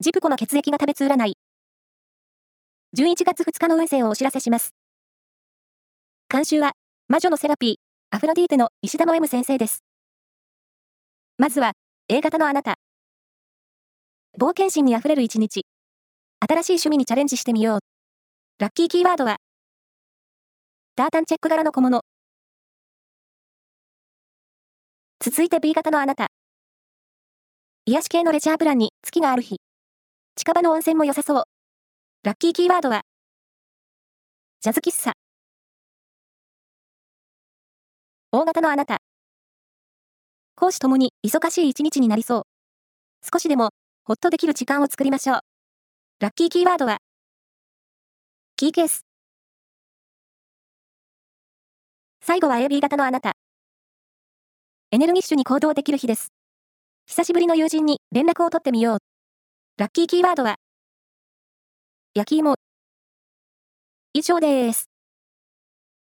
ジプコの血液が食べつ占い。11月2日の運勢をお知らせします。監修は、魔女のセラピー、アフロディーテの石田の M 先生です。まずは、A 型のあなた。冒険心に溢れる一日。新しい趣味にチャレンジしてみよう。ラッキーキーワードは、タータンチェック柄の小物。続いて B 型のあなた。癒し系のレジャープランに月がある日。近場の温泉も良さそう。ラッキーキーワードは、ジャズ喫茶。大型のあなた。講師ともに忙しい一日になりそう。少しでも、ほっとできる時間を作りましょう。ラッキーキーワードは、キーケース。最後は AB 型のあなた。エネルギッシュに行動できる日です。久しぶりの友人に連絡を取ってみよう。ラッキーキーワードは、焼き芋。以上です。